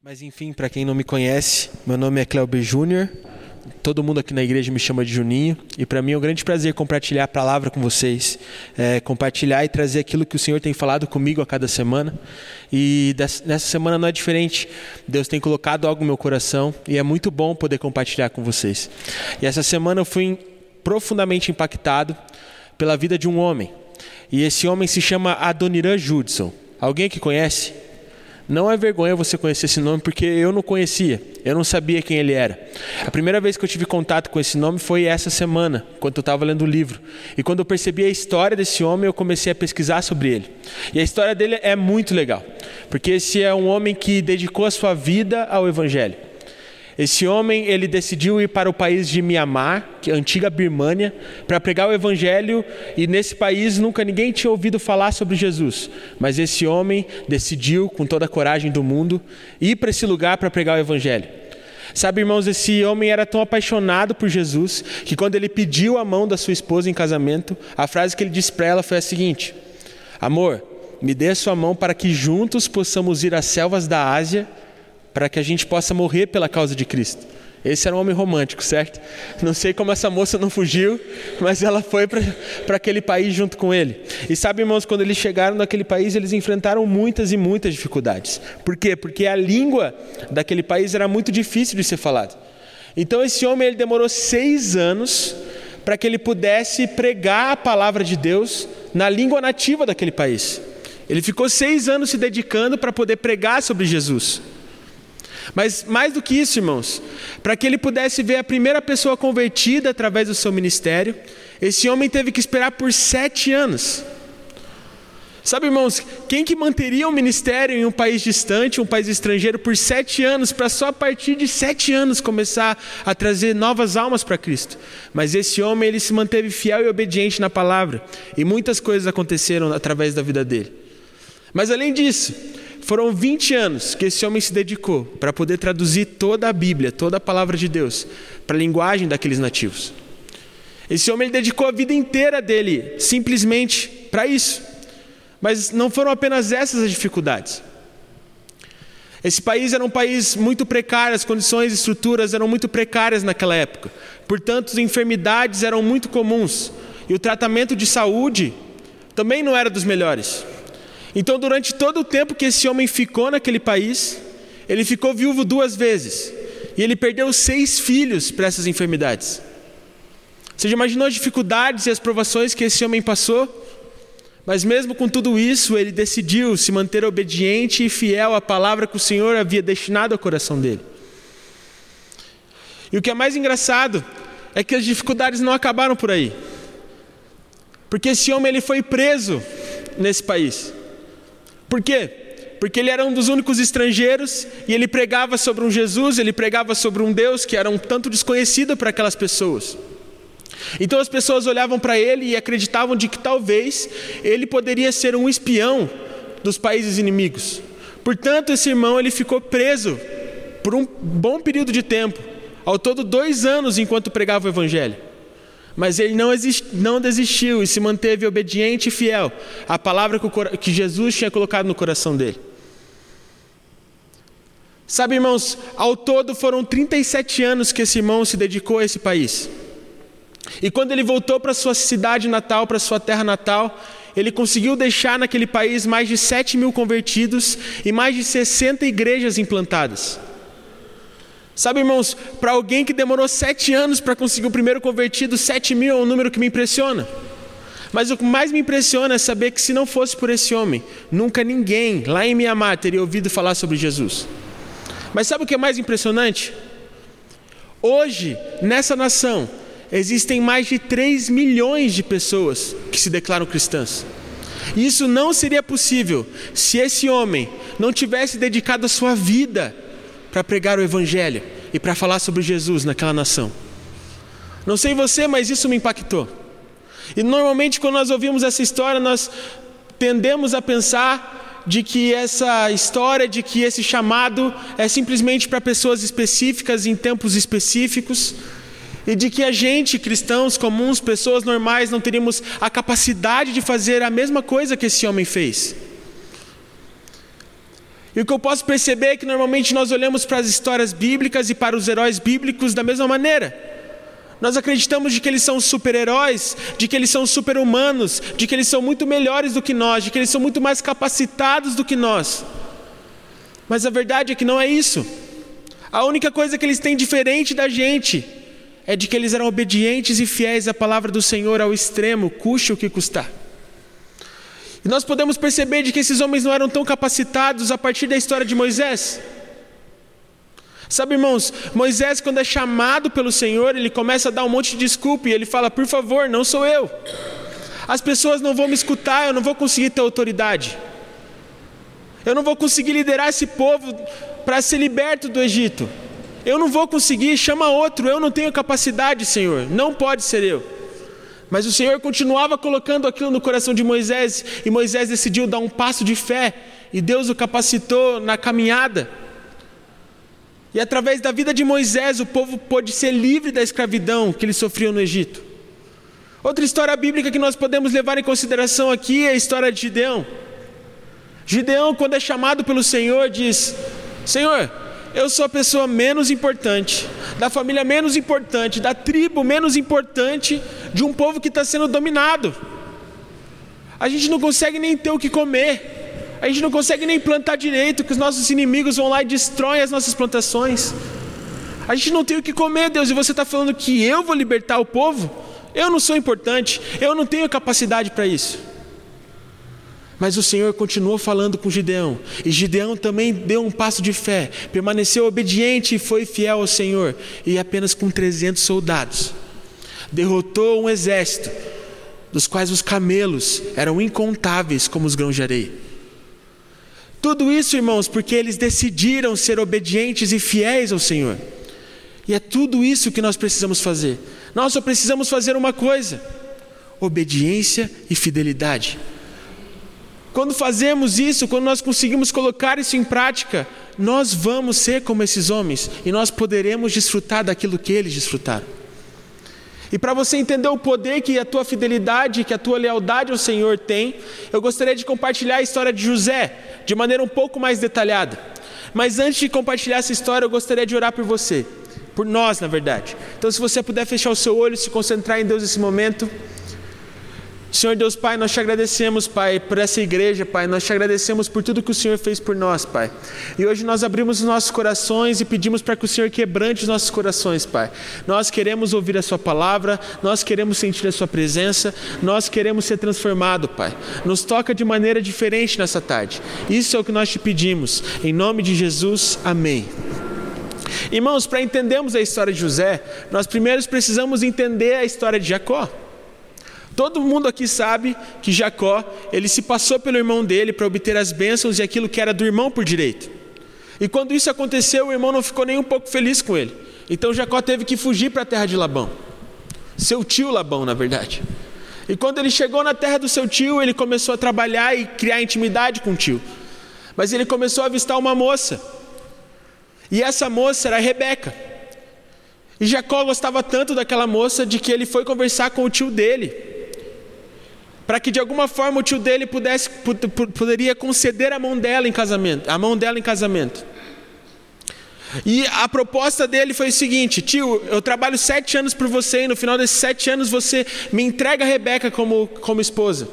Mas enfim, para quem não me conhece, meu nome é Cleuber Júnior. Todo mundo aqui na igreja me chama de Juninho. E para mim é um grande prazer compartilhar a palavra com vocês. É, compartilhar e trazer aquilo que o Senhor tem falado comigo a cada semana. E nessa semana não é diferente. Deus tem colocado algo no meu coração e é muito bom poder compartilhar com vocês. E essa semana eu fui profundamente impactado pela vida de um homem. E esse homem se chama Adoniran Judson. Alguém aqui conhece? Não é vergonha você conhecer esse nome, porque eu não conhecia, eu não sabia quem ele era. A primeira vez que eu tive contato com esse nome foi essa semana, quando eu estava lendo o livro. E quando eu percebi a história desse homem, eu comecei a pesquisar sobre ele. E a história dele é muito legal, porque esse é um homem que dedicou a sua vida ao Evangelho. Esse homem, ele decidiu ir para o país de Mianmar, que é a antiga Birmânia, para pregar o evangelho, e nesse país nunca ninguém tinha ouvido falar sobre Jesus. Mas esse homem decidiu, com toda a coragem do mundo, ir para esse lugar para pregar o evangelho. Sabe, irmãos, esse homem era tão apaixonado por Jesus que quando ele pediu a mão da sua esposa em casamento, a frase que ele disse para ela foi a seguinte: Amor, me dê a sua mão para que juntos possamos ir às selvas da Ásia para que a gente possa morrer pela causa de Cristo. Esse era um homem romântico, certo? Não sei como essa moça não fugiu, mas ela foi para aquele país junto com ele. E sabe, irmãos, quando eles chegaram naquele país, eles enfrentaram muitas e muitas dificuldades. Por quê? Porque a língua daquele país era muito difícil de ser falada. Então, esse homem ele demorou seis anos para que ele pudesse pregar a palavra de Deus na língua nativa daquele país. Ele ficou seis anos se dedicando para poder pregar sobre Jesus. Mas mais do que isso, irmãos, para que ele pudesse ver a primeira pessoa convertida através do seu ministério, esse homem teve que esperar por sete anos. Sabe, irmãos, quem que manteria um ministério em um país distante, um país estrangeiro, por sete anos, para só a partir de sete anos começar a trazer novas almas para Cristo? Mas esse homem, ele se manteve fiel e obediente na palavra, e muitas coisas aconteceram através da vida dele. Mas além disso, foram 20 anos que esse homem se dedicou para poder traduzir toda a Bíblia, toda a palavra de Deus, para a linguagem daqueles nativos. Esse homem dedicou a vida inteira dele simplesmente para isso. Mas não foram apenas essas as dificuldades. Esse país era um país muito precário, as condições e estruturas eram muito precárias naquela época. Portanto, enfermidades eram muito comuns e o tratamento de saúde também não era dos melhores. Então, durante todo o tempo que esse homem ficou naquele país, ele ficou viúvo duas vezes. E ele perdeu seis filhos para essas enfermidades. Você já imaginou as dificuldades e as provações que esse homem passou? Mas mesmo com tudo isso, ele decidiu se manter obediente e fiel à palavra que o Senhor havia destinado ao coração dele. E o que é mais engraçado é que as dificuldades não acabaram por aí. Porque esse homem ele foi preso nesse país. Por quê? Porque ele era um dos únicos estrangeiros e ele pregava sobre um Jesus, ele pregava sobre um Deus que era um tanto desconhecido para aquelas pessoas. Então as pessoas olhavam para ele e acreditavam de que talvez ele poderia ser um espião dos países inimigos. Portanto, esse irmão ele ficou preso por um bom período de tempo, ao todo dois anos enquanto pregava o evangelho. Mas ele não, não desistiu e se manteve obediente e fiel à palavra que, que Jesus tinha colocado no coração dele. Sabe, irmãos, ao todo foram 37 anos que esse irmão se dedicou a esse país. E quando ele voltou para sua cidade natal, para sua terra natal, ele conseguiu deixar naquele país mais de 7 mil convertidos e mais de 60 igrejas implantadas. Sabe, irmãos, para alguém que demorou sete anos para conseguir o primeiro convertido, sete mil é um número que me impressiona. Mas o que mais me impressiona é saber que se não fosse por esse homem, nunca ninguém lá em Mianmar teria ouvido falar sobre Jesus. Mas sabe o que é mais impressionante? Hoje, nessa nação, existem mais de 3 milhões de pessoas que se declaram cristãs. E isso não seria possível se esse homem não tivesse dedicado a sua vida para pregar o Evangelho e para falar sobre Jesus naquela nação. Não sei você, mas isso me impactou. E normalmente, quando nós ouvimos essa história, nós tendemos a pensar de que essa história, de que esse chamado é simplesmente para pessoas específicas em tempos específicos, e de que a gente, cristãos comuns, pessoas normais, não teríamos a capacidade de fazer a mesma coisa que esse homem fez. E o que eu posso perceber é que normalmente nós olhamos para as histórias bíblicas e para os heróis bíblicos da mesma maneira. Nós acreditamos de que eles são super-heróis, de que eles são super-humanos, de que eles são muito melhores do que nós, de que eles são muito mais capacitados do que nós. Mas a verdade é que não é isso. A única coisa que eles têm diferente da gente é de que eles eram obedientes e fiéis à palavra do Senhor ao extremo, custe o que custar. Nós podemos perceber de que esses homens não eram tão capacitados a partir da história de Moisés. Sabe, irmãos, Moisés, quando é chamado pelo Senhor, ele começa a dar um monte de desculpa e ele fala: Por favor, não sou eu. As pessoas não vão me escutar, eu não vou conseguir ter autoridade. Eu não vou conseguir liderar esse povo para ser liberto do Egito. Eu não vou conseguir, chama outro, eu não tenho capacidade, Senhor. Não pode ser eu. Mas o Senhor continuava colocando aquilo no coração de Moisés, e Moisés decidiu dar um passo de fé, e Deus o capacitou na caminhada. E através da vida de Moisés, o povo pôde ser livre da escravidão que eles sofriam no Egito. Outra história bíblica que nós podemos levar em consideração aqui é a história de Gideão. Gideão, quando é chamado pelo Senhor, diz: Senhor, eu sou a pessoa menos importante, da família menos importante, da tribo menos importante de um povo que está sendo dominado. A gente não consegue nem ter o que comer, a gente não consegue nem plantar direito, que os nossos inimigos vão lá e destroem as nossas plantações. A gente não tem o que comer, Deus, e você está falando que eu vou libertar o povo? Eu não sou importante, eu não tenho capacidade para isso. Mas o Senhor continuou falando com Gideão, e Gideão também deu um passo de fé, permaneceu obediente e foi fiel ao Senhor, e apenas com 300 soldados, derrotou um exército, dos quais os camelos eram incontáveis como os grãos de areia. Tudo isso, irmãos, porque eles decidiram ser obedientes e fiéis ao Senhor. E é tudo isso que nós precisamos fazer. Nós só precisamos fazer uma coisa: obediência e fidelidade. Quando fazemos isso, quando nós conseguimos colocar isso em prática, nós vamos ser como esses homens e nós poderemos desfrutar daquilo que eles desfrutaram. E para você entender o poder que a tua fidelidade, que a tua lealdade ao Senhor tem, eu gostaria de compartilhar a história de José de maneira um pouco mais detalhada. Mas antes de compartilhar essa história, eu gostaria de orar por você, por nós, na verdade. Então, se você puder fechar o seu olho, se concentrar em Deus nesse momento. Senhor Deus Pai, nós te agradecemos, Pai, por essa igreja, Pai. Nós te agradecemos por tudo que o Senhor fez por nós, Pai. E hoje nós abrimos os nossos corações e pedimos para que o Senhor quebrante os nossos corações, Pai. Nós queremos ouvir a Sua palavra, nós queremos sentir a Sua presença, nós queremos ser transformados, Pai. Nos toca de maneira diferente nessa tarde. Isso é o que nós te pedimos. Em nome de Jesus, amém. Irmãos, para entendermos a história de José, nós primeiro precisamos entender a história de Jacó. Todo mundo aqui sabe que Jacó, ele se passou pelo irmão dele para obter as bênçãos e aquilo que era do irmão por direito. E quando isso aconteceu, o irmão não ficou nem um pouco feliz com ele. Então Jacó teve que fugir para a terra de Labão. Seu tio Labão, na verdade. E quando ele chegou na terra do seu tio, ele começou a trabalhar e criar intimidade com o tio. Mas ele começou a avistar uma moça. E essa moça era Rebeca. E Jacó gostava tanto daquela moça de que ele foi conversar com o tio dele para que de alguma forma o tio dele pudesse poderia conceder a mão dela em casamento, a mão dela em casamento. E a proposta dele foi o seguinte: tio, eu trabalho sete anos por você e no final desses sete anos você me entrega a Rebeca como, como esposa.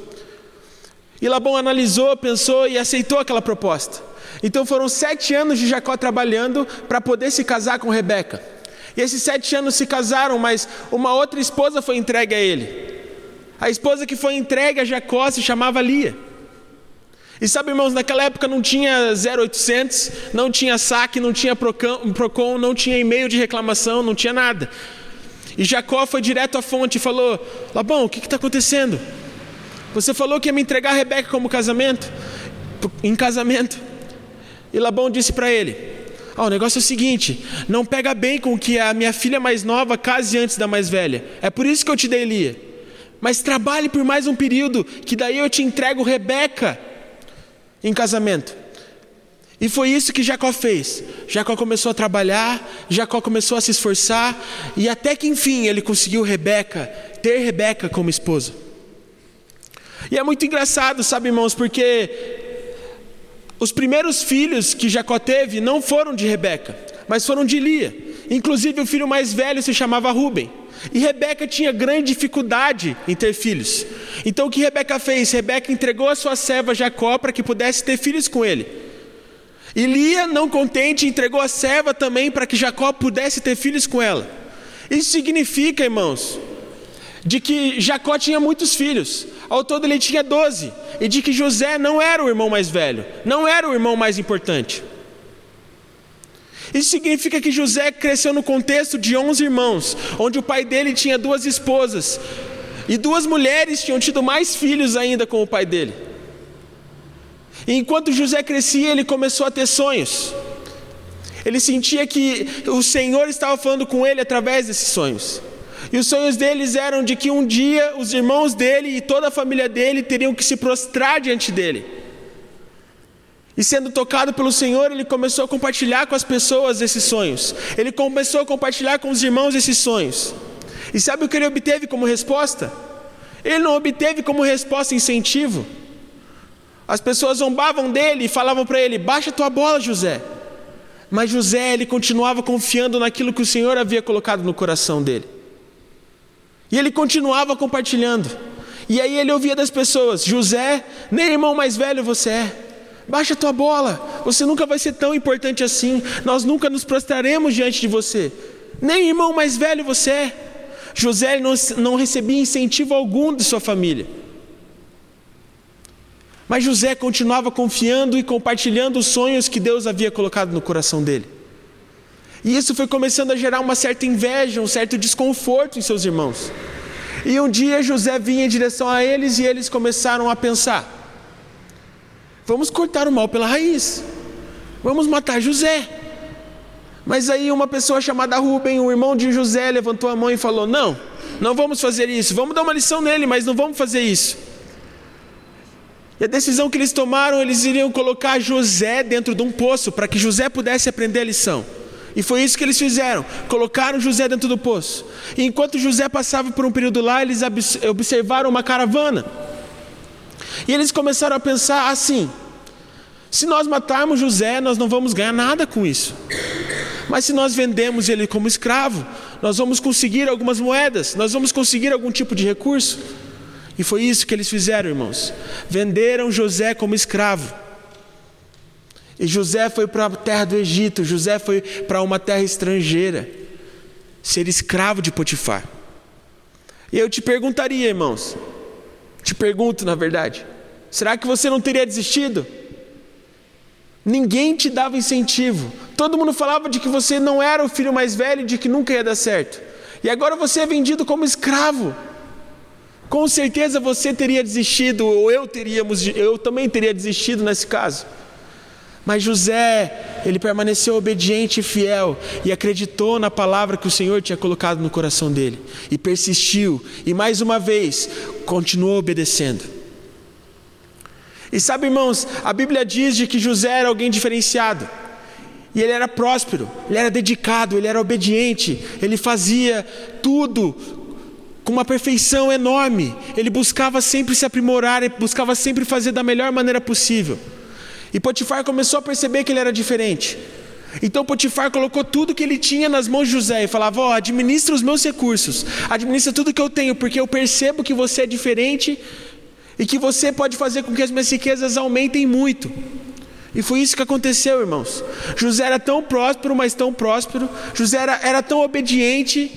E Labão analisou, pensou e aceitou aquela proposta. Então foram sete anos de Jacó trabalhando para poder se casar com Rebeca. E esses sete anos se casaram, mas uma outra esposa foi entregue a ele. A esposa que foi entregue a Jacó se chamava Lia. E sabe, irmãos, naquela época não tinha 0800, não tinha saque, não tinha Procon, não tinha e-mail de reclamação, não tinha nada. E Jacó foi direto à fonte e falou: Labão, o que está acontecendo? Você falou que ia me entregar a Rebeca como casamento, em casamento. E Labão disse para ele: ah, o negócio é o seguinte: não pega bem com que a minha filha mais nova case antes da mais velha. É por isso que eu te dei Lia mas trabalhe por mais um período, que daí eu te entrego Rebeca em casamento. E foi isso que Jacó fez. Jacó começou a trabalhar, Jacó começou a se esforçar, e até que enfim ele conseguiu Rebeca, ter Rebeca como esposa. E é muito engraçado, sabe, irmãos, porque Os primeiros filhos que Jacó teve não foram de Rebeca, mas foram de Lia. Inclusive o filho mais velho se chamava Ruben. E Rebeca tinha grande dificuldade em ter filhos. Então o que Rebeca fez? Rebeca entregou a sua serva Jacó para que pudesse ter filhos com ele. E Lia, não contente, entregou a serva também para que Jacó pudesse ter filhos com ela. Isso significa, irmãos, de que Jacó tinha muitos filhos. Ao todo ele tinha doze. E de que José não era o irmão mais velho, não era o irmão mais importante. Isso significa que José cresceu no contexto de onze irmãos, onde o pai dele tinha duas esposas. E duas mulheres tinham tido mais filhos ainda com o pai dele. E enquanto José crescia, ele começou a ter sonhos. Ele sentia que o Senhor estava falando com ele através desses sonhos. E os sonhos deles eram de que um dia os irmãos dele e toda a família dele teriam que se prostrar diante dele. E sendo tocado pelo Senhor, ele começou a compartilhar com as pessoas esses sonhos. Ele começou a compartilhar com os irmãos esses sonhos. E sabe o que ele obteve como resposta? Ele não obteve como resposta incentivo. As pessoas zombavam dele e falavam para ele: Baixa tua bola, José. Mas José, ele continuava confiando naquilo que o Senhor havia colocado no coração dele. E ele continuava compartilhando. E aí ele ouvia das pessoas: José, nem irmão mais velho você é. Baixa tua bola, você nunca vai ser tão importante assim. Nós nunca nos prostraremos diante de você. Nem irmão mais velho você é. José não, não recebia incentivo algum de sua família. Mas José continuava confiando e compartilhando os sonhos que Deus havia colocado no coração dele. E isso foi começando a gerar uma certa inveja, um certo desconforto em seus irmãos. E um dia José vinha em direção a eles e eles começaram a pensar: vamos cortar o mal pela raiz, vamos matar José. Mas aí uma pessoa chamada Rubem, o irmão de José, levantou a mão e falou: Não, não vamos fazer isso, vamos dar uma lição nele, mas não vamos fazer isso. E a decisão que eles tomaram, eles iriam colocar José dentro de um poço para que José pudesse aprender a lição. E foi isso que eles fizeram. Colocaram José dentro do poço. E enquanto José passava por um período lá, eles observaram uma caravana. E eles começaram a pensar assim: se nós matarmos José, nós não vamos ganhar nada com isso. Mas se nós vendemos ele como escravo, nós vamos conseguir algumas moedas, nós vamos conseguir algum tipo de recurso. E foi isso que eles fizeram, irmãos. Venderam José como escravo. E José foi para a terra do Egito, José foi para uma terra estrangeira, ser escravo de Potifar. E eu te perguntaria, irmãos, te pergunto na verdade, será que você não teria desistido? Ninguém te dava incentivo, todo mundo falava de que você não era o filho mais velho de que nunca ia dar certo, e agora você é vendido como escravo. Com certeza você teria desistido, ou eu teríamos, eu também teria desistido nesse caso. Mas José, ele permaneceu obediente e fiel e acreditou na palavra que o Senhor tinha colocado no coração dele e persistiu e mais uma vez continuou obedecendo. E sabe, irmãos, a Bíblia diz de que José era alguém diferenciado. E ele era próspero, ele era dedicado, ele era obediente, ele fazia tudo com uma perfeição enorme. Ele buscava sempre se aprimorar, ele buscava sempre fazer da melhor maneira possível. E Potifar começou a perceber que ele era diferente. Então Potifar colocou tudo que ele tinha nas mãos de José e falava: Ó, oh, administra os meus recursos, administra tudo que eu tenho, porque eu percebo que você é diferente e que você pode fazer com que as minhas riquezas aumentem muito. E foi isso que aconteceu, irmãos. José era tão próspero, mas tão próspero. José era, era tão obediente.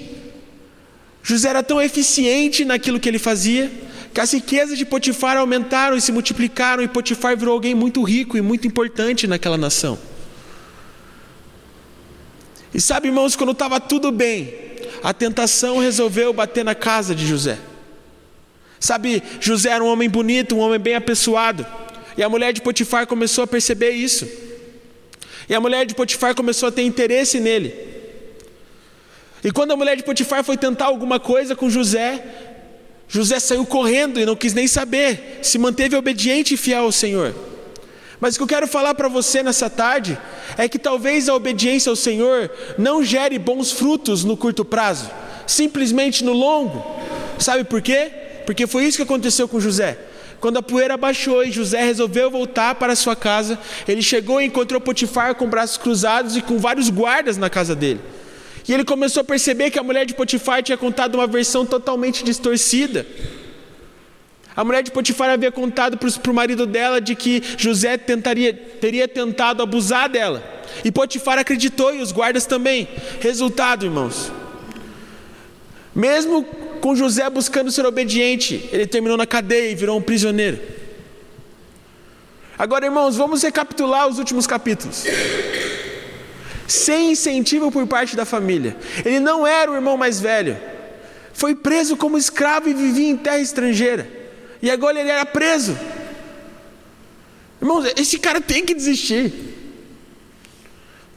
José era tão eficiente naquilo que ele fazia que as riquezas de Potifar aumentaram e se multiplicaram, e Potifar virou alguém muito rico e muito importante naquela nação. E sabe, irmãos, quando estava tudo bem, a tentação resolveu bater na casa de José. Sabe, José era um homem bonito, um homem bem apessoado, e a mulher de Potifar começou a perceber isso. E a mulher de Potifar começou a ter interesse nele. E quando a mulher de Potifar foi tentar alguma coisa com José, José saiu correndo e não quis nem saber, se manteve obediente e fiel ao Senhor. Mas o que eu quero falar para você nessa tarde é que talvez a obediência ao Senhor não gere bons frutos no curto prazo, simplesmente no longo. Sabe por quê? Porque foi isso que aconteceu com José. Quando a poeira baixou e José resolveu voltar para sua casa, ele chegou e encontrou Potifar com braços cruzados e com vários guardas na casa dele. E ele começou a perceber que a mulher de Potifar tinha contado uma versão totalmente distorcida. A mulher de Potifar havia contado para o marido dela de que José tentaria, teria tentado abusar dela. E Potifar acreditou e os guardas também. Resultado, irmãos. Mesmo com José buscando ser obediente, ele terminou na cadeia e virou um prisioneiro. Agora, irmãos, vamos recapitular os últimos capítulos sem incentivo por parte da família. Ele não era o irmão mais velho. Foi preso como escravo e vivia em terra estrangeira. E agora ele era preso. Irmãos, esse cara tem que desistir.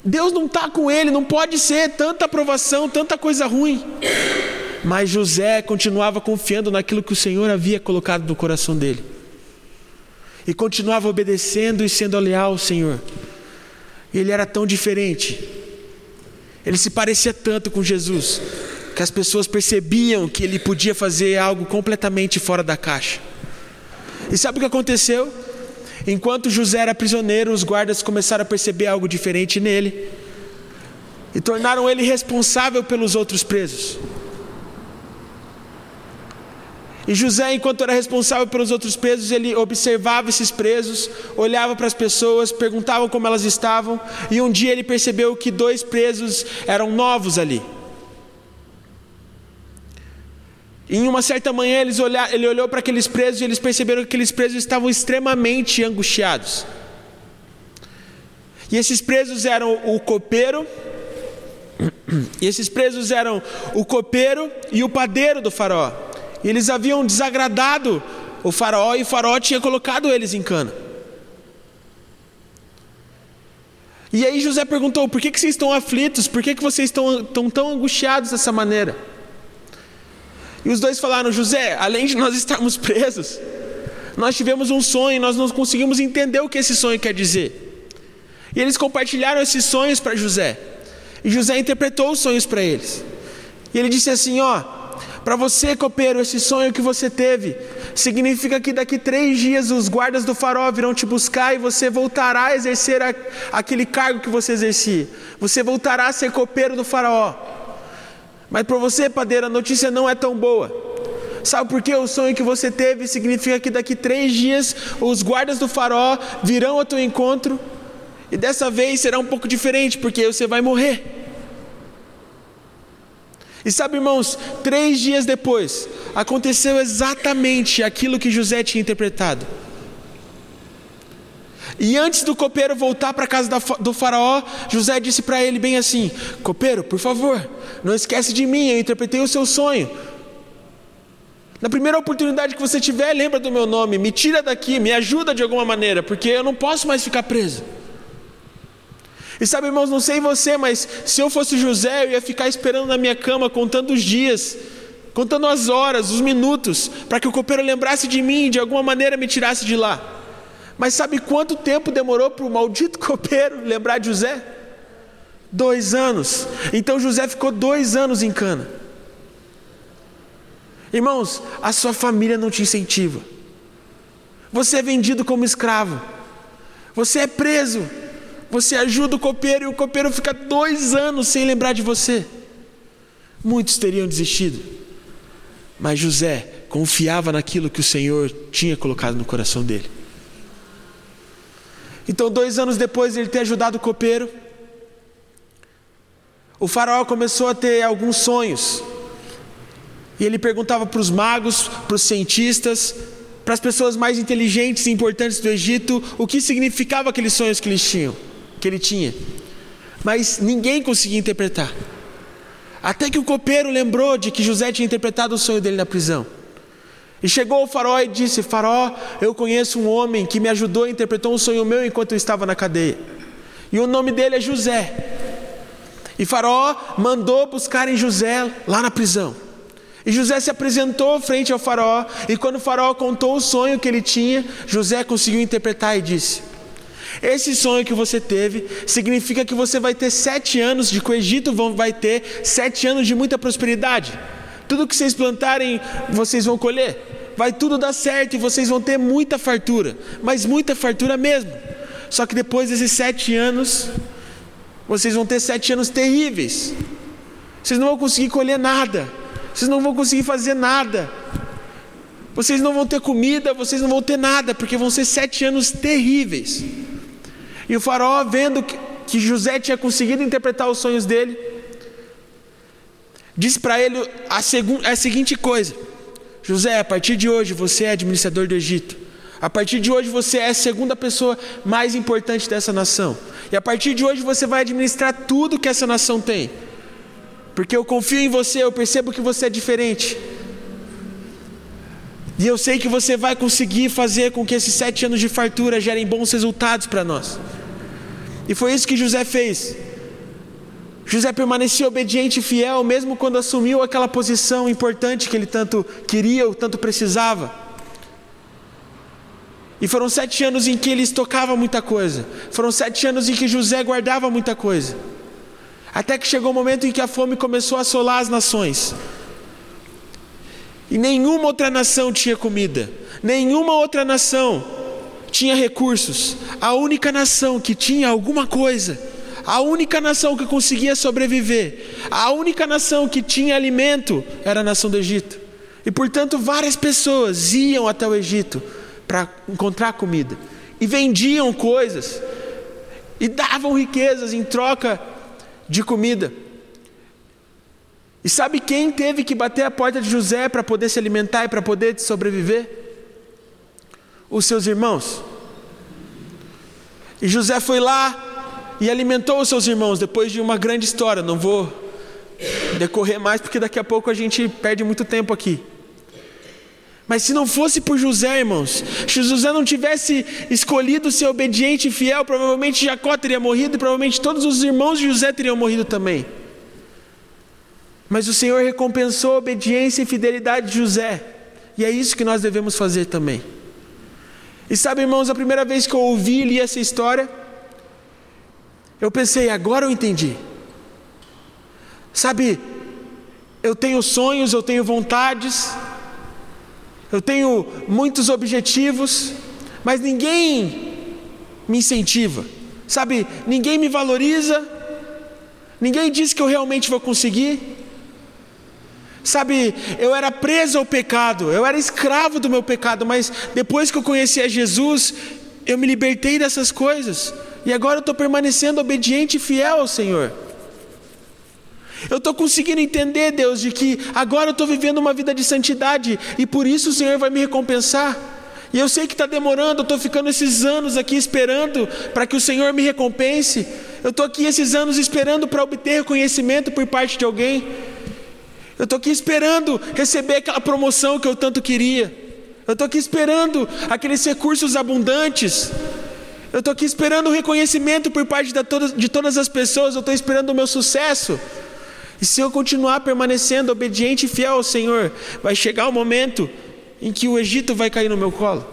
Deus não está com ele, não pode ser tanta aprovação, tanta coisa ruim. Mas José continuava confiando naquilo que o Senhor havia colocado no coração dele. E continuava obedecendo e sendo leal ao Senhor. Ele era tão diferente. Ele se parecia tanto com Jesus que as pessoas percebiam que ele podia fazer algo completamente fora da caixa. E sabe o que aconteceu? Enquanto José era prisioneiro, os guardas começaram a perceber algo diferente nele e tornaram ele responsável pelos outros presos. E José, enquanto era responsável pelos outros presos, ele observava esses presos, olhava para as pessoas, perguntava como elas estavam, e um dia ele percebeu que dois presos eram novos ali. Em uma certa manhã eles ele olhou para aqueles presos e eles perceberam que aqueles presos estavam extremamente angustiados. E esses presos eram o copeiro, e esses presos eram o copeiro e o padeiro do faraó. E eles haviam desagradado o faraó e o faraó tinha colocado eles em cana. E aí José perguntou: por que, que vocês estão aflitos? Por que, que vocês estão, estão tão angustiados dessa maneira? E os dois falaram: José, além de nós estarmos presos, nós tivemos um sonho nós não conseguimos entender o que esse sonho quer dizer. E eles compartilharam esses sonhos para José. E José interpretou os sonhos para eles. E ele disse assim: Ó, para você, copeiro, esse sonho que você teve significa que daqui três dias os guardas do farol virão te buscar e você voltará a exercer a, aquele cargo que você exercia. Você voltará a ser copeiro do faraó. Mas para você, padeiro, a notícia não é tão boa. Sabe por quê? O sonho que você teve significa que daqui três dias os guardas do farol virão ao teu encontro e dessa vez será um pouco diferente, porque você vai morrer. E sabe, irmãos, três dias depois, aconteceu exatamente aquilo que José tinha interpretado. E antes do copeiro voltar para a casa do faraó, José disse para ele bem assim: Copeiro, por favor, não esquece de mim, eu interpretei o seu sonho. Na primeira oportunidade que você tiver, lembra do meu nome, me tira daqui, me ajuda de alguma maneira, porque eu não posso mais ficar preso. E sabe, irmãos, não sei você, mas se eu fosse José, eu ia ficar esperando na minha cama, contando os dias, contando as horas, os minutos, para que o copeiro lembrasse de mim e de alguma maneira me tirasse de lá. Mas sabe quanto tempo demorou para o maldito copeiro lembrar de José? Dois anos. Então José ficou dois anos em cana. Irmãos, a sua família não te incentiva. Você é vendido como escravo. Você é preso. Você ajuda o copeiro e o copeiro fica dois anos sem lembrar de você. Muitos teriam desistido. Mas José confiava naquilo que o Senhor tinha colocado no coração dele. Então, dois anos depois de ele ter ajudado o copeiro, o faraó começou a ter alguns sonhos. E ele perguntava para os magos, para os cientistas, para as pessoas mais inteligentes e importantes do Egito, o que significava aqueles sonhos que eles tinham que ele tinha, mas ninguém conseguia interpretar. Até que o copeiro lembrou de que José tinha interpretado o sonho dele na prisão. E chegou ao faraó e disse: Faraó, eu conheço um homem que me ajudou e interpretou um sonho meu enquanto eu estava na cadeia. E o nome dele é José. E Faraó mandou buscarem José lá na prisão. E José se apresentou frente ao Faraó. E quando o Faraó contou o sonho que ele tinha, José conseguiu interpretar e disse: esse sonho que você teve significa que você vai ter sete anos de que o Egito vai ter sete anos de muita prosperidade. Tudo que vocês plantarem, vocês vão colher. vai tudo dar certo e vocês vão ter muita fartura, mas muita fartura mesmo. Só que depois desses sete anos, vocês vão ter sete anos terríveis. Vocês não vão conseguir colher nada, vocês não vão conseguir fazer nada. Vocês não vão ter comida, vocês não vão ter nada, porque vão ser sete anos terríveis. E o faraó, vendo que José tinha conseguido interpretar os sonhos dele, disse para ele a, a seguinte coisa: José, a partir de hoje você é administrador do Egito. A partir de hoje você é a segunda pessoa mais importante dessa nação. E a partir de hoje você vai administrar tudo que essa nação tem. Porque eu confio em você, eu percebo que você é diferente. E eu sei que você vai conseguir fazer com que esses sete anos de fartura gerem bons resultados para nós. E foi isso que José fez. José permaneceu obediente e fiel, mesmo quando assumiu aquela posição importante que ele tanto queria ou tanto precisava. E foram sete anos em que ele estocava muita coisa. Foram sete anos em que José guardava muita coisa. Até que chegou o momento em que a fome começou a assolar as nações. E nenhuma outra nação tinha comida, nenhuma outra nação tinha recursos. A única nação que tinha alguma coisa, a única nação que conseguia sobreviver, a única nação que tinha alimento era a nação do Egito. E portanto, várias pessoas iam até o Egito para encontrar comida e vendiam coisas e davam riquezas em troca de comida. E sabe quem teve que bater a porta de José para poder se alimentar e para poder sobreviver? Os seus irmãos. E José foi lá e alimentou os seus irmãos depois de uma grande história. Não vou decorrer mais porque daqui a pouco a gente perde muito tempo aqui. Mas se não fosse por José, irmãos, se José não tivesse escolhido ser obediente e fiel, provavelmente Jacó teria morrido e provavelmente todos os irmãos de José teriam morrido também. Mas o Senhor recompensou a obediência e fidelidade de José. E é isso que nós devemos fazer também. E sabe, irmãos, a primeira vez que eu ouvi e li essa história, eu pensei, agora eu entendi. Sabe, eu tenho sonhos, eu tenho vontades, eu tenho muitos objetivos, mas ninguém me incentiva. Sabe, ninguém me valoriza, ninguém diz que eu realmente vou conseguir. Sabe, eu era preso ao pecado, eu era escravo do meu pecado, mas depois que eu conheci a Jesus, eu me libertei dessas coisas, e agora eu estou permanecendo obediente e fiel ao Senhor. Eu estou conseguindo entender, Deus, de que agora eu estou vivendo uma vida de santidade, e por isso o Senhor vai me recompensar. E eu sei que está demorando, eu estou ficando esses anos aqui esperando para que o Senhor me recompense. Eu estou aqui esses anos esperando para obter reconhecimento por parte de alguém. Eu estou aqui esperando receber aquela promoção que eu tanto queria. Eu estou aqui esperando aqueles recursos abundantes. Eu estou aqui esperando o reconhecimento por parte de todas, de todas as pessoas. Eu estou esperando o meu sucesso. E se eu continuar permanecendo obediente e fiel ao Senhor, vai chegar o momento em que o Egito vai cair no meu colo.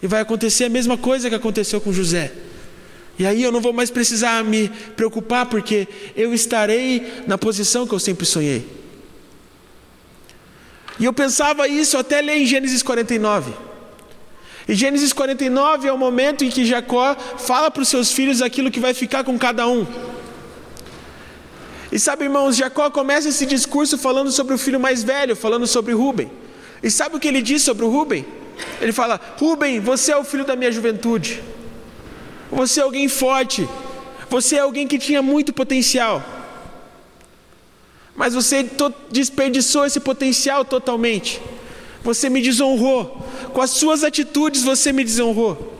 E vai acontecer a mesma coisa que aconteceu com José. E aí eu não vou mais precisar me preocupar, porque eu estarei na posição que eu sempre sonhei. E eu pensava isso até ler em Gênesis 49. E Gênesis 49 é o momento em que Jacó fala para os seus filhos aquilo que vai ficar com cada um. E sabe, irmãos, Jacó começa esse discurso falando sobre o filho mais velho, falando sobre Rubem. E sabe o que ele diz sobre o Rubem? Ele fala: Rubem, você é o filho da minha juventude. Você é alguém forte. Você é alguém que tinha muito potencial mas você desperdiçou esse potencial totalmente. Você me desonrou. Com as suas atitudes você me desonrou.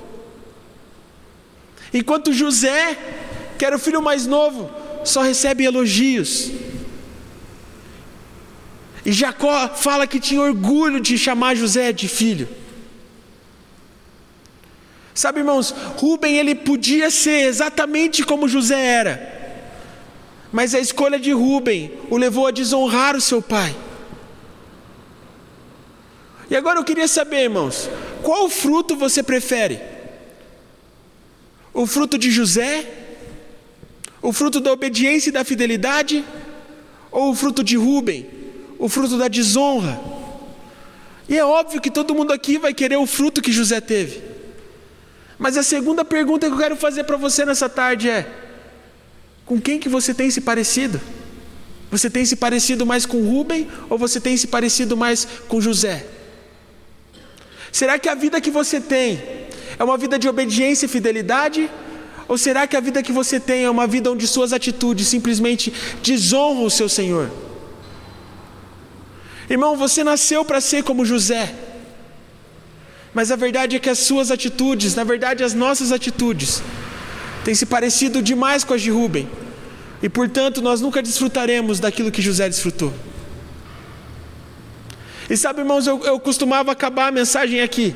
Enquanto José, que era o filho mais novo, só recebe elogios. E Jacó fala que tinha orgulho de chamar José de filho. Sabe, irmãos, Rubem ele podia ser exatamente como José era. Mas a escolha de Rubem o levou a desonrar o seu pai. E agora eu queria saber, irmãos, qual fruto você prefere? O fruto de José? O fruto da obediência e da fidelidade? Ou o fruto de Rubem? O fruto da desonra? E é óbvio que todo mundo aqui vai querer o fruto que José teve. Mas a segunda pergunta que eu quero fazer para você nessa tarde é: com quem que você tem se parecido? Você tem se parecido mais com Rubem ou você tem se parecido mais com José? Será que a vida que você tem é uma vida de obediência e fidelidade? Ou será que a vida que você tem é uma vida onde suas atitudes simplesmente desonram o seu Senhor? Irmão, você nasceu para ser como José. Mas a verdade é que as suas atitudes, na verdade as nossas atitudes, têm se parecido demais com as de Rubem. E portanto nós nunca desfrutaremos daquilo que José desfrutou. E sabe, irmãos, eu, eu costumava acabar a mensagem aqui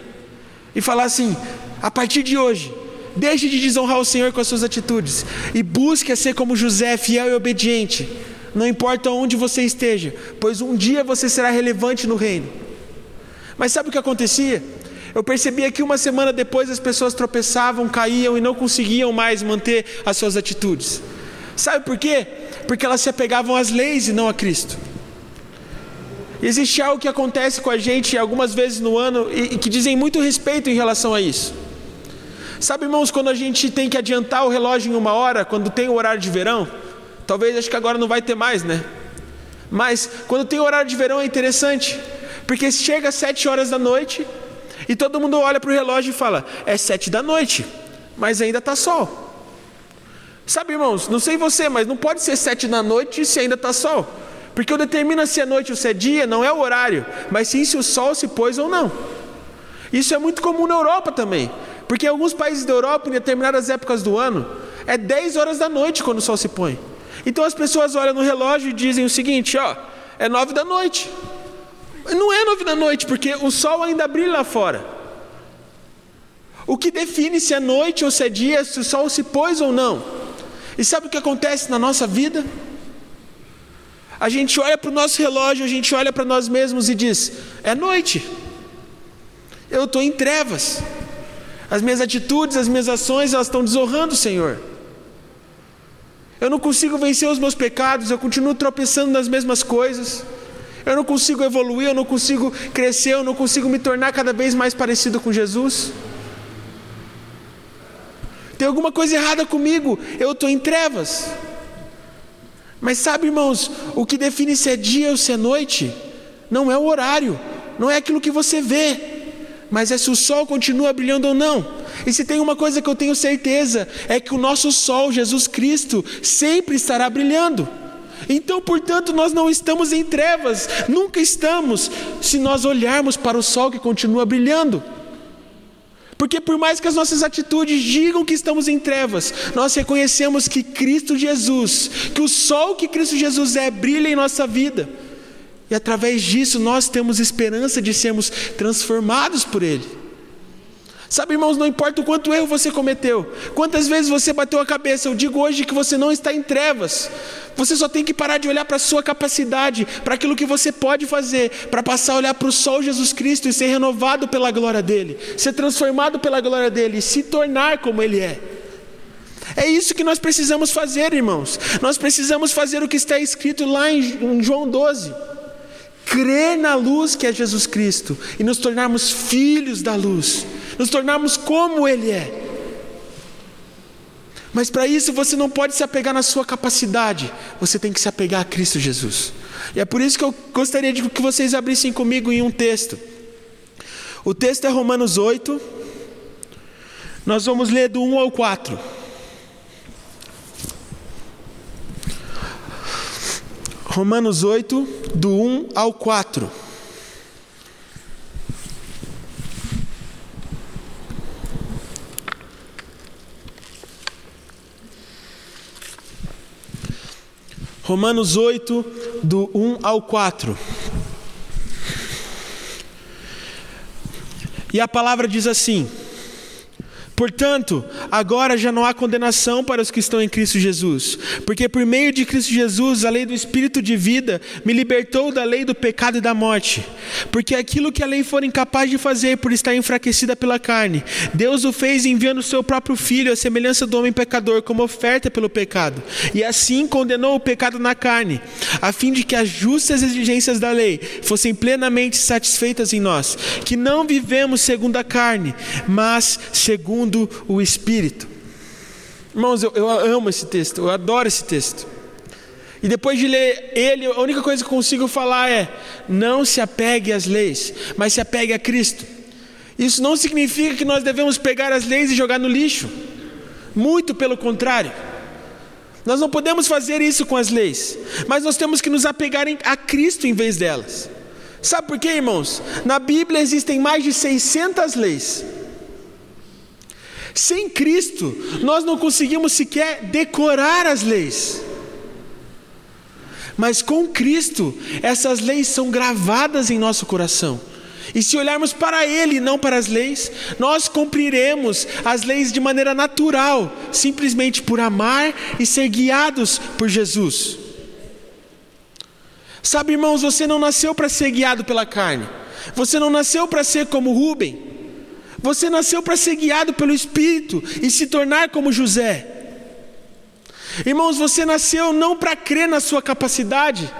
e falar assim: a partir de hoje, deixe de desonrar o Senhor com as suas atitudes e busque ser como José, fiel e obediente não importa onde você esteja, pois um dia você será relevante no reino. Mas sabe o que acontecia? Eu percebia que uma semana depois as pessoas tropeçavam, caíam e não conseguiam mais manter as suas atitudes. Sabe por quê? Porque elas se apegavam às leis e não a Cristo. E existe algo que acontece com a gente algumas vezes no ano e, e que dizem muito respeito em relação a isso. Sabe, irmãos, quando a gente tem que adiantar o relógio em uma hora, quando tem o horário de verão, Talvez acho que agora não vai ter mais, né? Mas quando tem horário de verão é interessante, porque chega às sete horas da noite e todo mundo olha para o relógio e fala: é sete da noite, mas ainda está sol. Sabe, irmãos, não sei você, mas não pode ser sete da noite se ainda está sol, porque o determina se é noite ou se é dia não é o horário, mas sim se o sol se pôs ou não. Isso é muito comum na Europa também, porque em alguns países da Europa, em determinadas épocas do ano, é 10 horas da noite quando o sol se põe. Então as pessoas olham no relógio e dizem o seguinte: ó, é nove da noite. Não é nove da noite, porque o sol ainda brilha lá fora. O que define se é noite ou se é dia, se o sol se pôs ou não. E sabe o que acontece na nossa vida? A gente olha para o nosso relógio, a gente olha para nós mesmos e diz: é noite. Eu estou em trevas. As minhas atitudes, as minhas ações, elas estão desonrando o Senhor. Eu não consigo vencer os meus pecados, eu continuo tropeçando nas mesmas coisas. Eu não consigo evoluir, eu não consigo crescer, eu não consigo me tornar cada vez mais parecido com Jesus. Tem alguma coisa errada comigo, eu estou em trevas. Mas sabe, irmãos, o que define se é dia ou se é noite, não é o horário, não é aquilo que você vê, mas é se o sol continua brilhando ou não. E se tem uma coisa que eu tenho certeza, é que o nosso sol, Jesus Cristo, sempre estará brilhando. Então, portanto, nós não estamos em trevas, nunca estamos, se nós olharmos para o sol que continua brilhando. Porque por mais que as nossas atitudes digam que estamos em trevas, nós reconhecemos que Cristo Jesus, que o sol que Cristo Jesus é, brilha em nossa vida. E através disso nós temos esperança de sermos transformados por Ele. Sabe, irmãos, não importa o quanto erro você cometeu, quantas vezes você bateu a cabeça, eu digo hoje que você não está em trevas. Você só tem que parar de olhar para a sua capacidade, para aquilo que você pode fazer, para passar a olhar para o sol Jesus Cristo e ser renovado pela glória dele, ser transformado pela glória dele e se tornar como ele é. É isso que nós precisamos fazer, irmãos. Nós precisamos fazer o que está escrito lá em João 12 crer na luz que é Jesus Cristo e nos tornarmos filhos da luz nos tornarmos como Ele é. Mas para isso você não pode se apegar na sua capacidade, você tem que se apegar a Cristo Jesus. E é por isso que eu gostaria de que vocês abrissem comigo em um texto. O texto é Romanos 8, nós vamos ler do 1 ao 4. Romanos 8, do 1 ao 4. Romanos 8, do 1 ao 4. E a palavra diz assim: Portanto, agora já não há condenação para os que estão em Cristo Jesus, porque por meio de Cristo Jesus, a lei do Espírito de vida me libertou da lei do pecado e da morte. Porque aquilo que a lei for incapaz de fazer por estar enfraquecida pela carne, Deus o fez enviando o seu próprio Filho, à semelhança do homem pecador, como oferta pelo pecado, e assim condenou o pecado na carne, a fim de que as justas exigências da lei fossem plenamente satisfeitas em nós, que não vivemos segundo a carne, mas segundo o Espírito. Irmãos, eu, eu amo esse texto, eu adoro esse texto. E depois de ler ele, a única coisa que consigo falar é: não se apegue às leis, mas se apegue a Cristo. Isso não significa que nós devemos pegar as leis e jogar no lixo. Muito pelo contrário. Nós não podemos fazer isso com as leis, mas nós temos que nos apegar a Cristo em vez delas. Sabe por quê, irmãos? Na Bíblia existem mais de 600 leis. Sem Cristo, nós não conseguimos sequer decorar as leis. Mas com Cristo, essas leis são gravadas em nosso coração. E se olharmos para Ele e não para as leis, nós cumpriremos as leis de maneira natural, simplesmente por amar e ser guiados por Jesus. Sabe, irmãos, você não nasceu para ser guiado pela carne, você não nasceu para ser como Rubem, você nasceu para ser guiado pelo Espírito e se tornar como José. Irmãos, você nasceu não para crer na sua capacidade,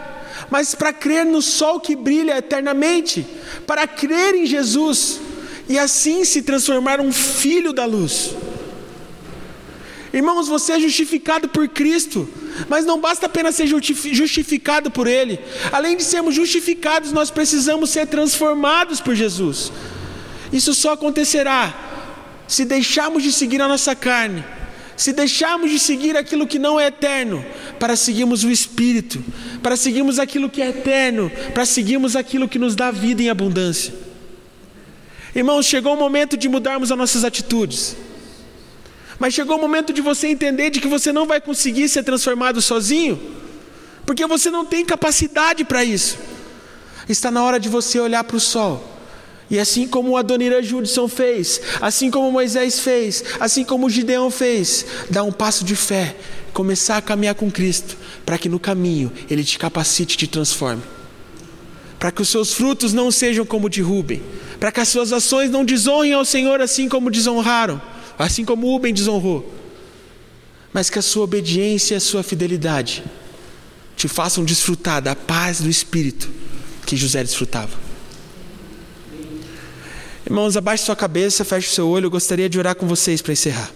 mas para crer no sol que brilha eternamente, para crer em Jesus e assim se transformar um filho da luz. Irmãos, você é justificado por Cristo, mas não basta apenas ser justificado por Ele. Além de sermos justificados, nós precisamos ser transformados por Jesus. Isso só acontecerá se deixarmos de seguir a nossa carne se deixarmos de seguir aquilo que não é eterno, para seguirmos o Espírito, para seguirmos aquilo que é eterno, para seguirmos aquilo que nos dá vida em abundância. Irmãos, chegou o momento de mudarmos as nossas atitudes. Mas chegou o momento de você entender de que você não vai conseguir ser transformado sozinho, porque você não tem capacidade para isso. Está na hora de você olhar para o sol e assim como Adonirã Judson fez, assim como Moisés fez, assim como Gideão fez, dá um passo de fé, começar a caminhar com Cristo, para que no caminho Ele te capacite e te transforme. Para que os seus frutos não sejam como de Rubem, para que as suas ações não desonrem ao Senhor assim como desonraram, assim como Rubem desonrou, mas que a sua obediência e a sua fidelidade te façam desfrutar da paz do Espírito que José desfrutava. Irmãos, abaixe sua cabeça, feche o seu olho. Eu gostaria de orar com vocês para encerrar.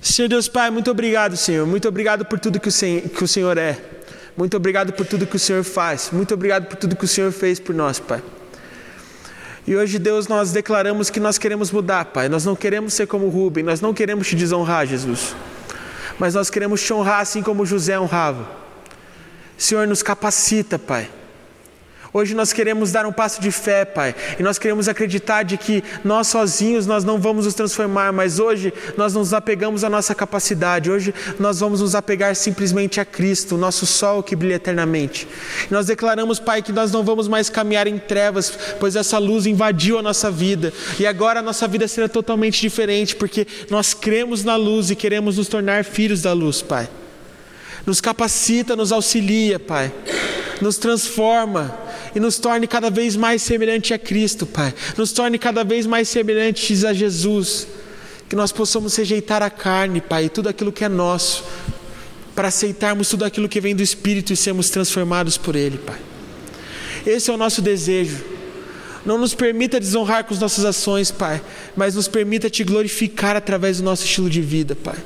Senhor Deus Pai, muito obrigado, Senhor. Muito obrigado por tudo que o, Senhor, que o Senhor é. Muito obrigado por tudo que o Senhor faz. Muito obrigado por tudo que o Senhor fez por nós, Pai. E hoje, Deus, nós declaramos que nós queremos mudar, Pai. Nós não queremos ser como Rubem, nós não queremos te desonrar, Jesus. Mas nós queremos te honrar assim como José honrava. Senhor, nos capacita, Pai. Hoje nós queremos dar um passo de fé, Pai, e nós queremos acreditar de que nós sozinhos nós não vamos nos transformar, mas hoje nós nos apegamos à nossa capacidade. Hoje nós vamos nos apegar simplesmente a Cristo, o nosso sol que brilha eternamente. E nós declaramos, Pai, que nós não vamos mais caminhar em trevas, pois essa luz invadiu a nossa vida. E agora a nossa vida será totalmente diferente, porque nós cremos na luz e queremos nos tornar filhos da luz, Pai. Nos capacita, nos auxilia, Pai. Nos transforma e nos torne cada vez mais semelhante a Cristo, Pai. Nos torne cada vez mais semelhantes a Jesus. Que nós possamos rejeitar a carne, Pai, tudo aquilo que é nosso, para aceitarmos tudo aquilo que vem do Espírito e sermos transformados por Ele, Pai. Esse é o nosso desejo. Não nos permita desonrar com as nossas ações, Pai, mas nos permita te glorificar através do nosso estilo de vida, Pai.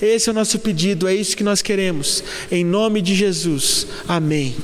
Esse é o nosso pedido, é isso que nós queremos. Em nome de Jesus. Amém.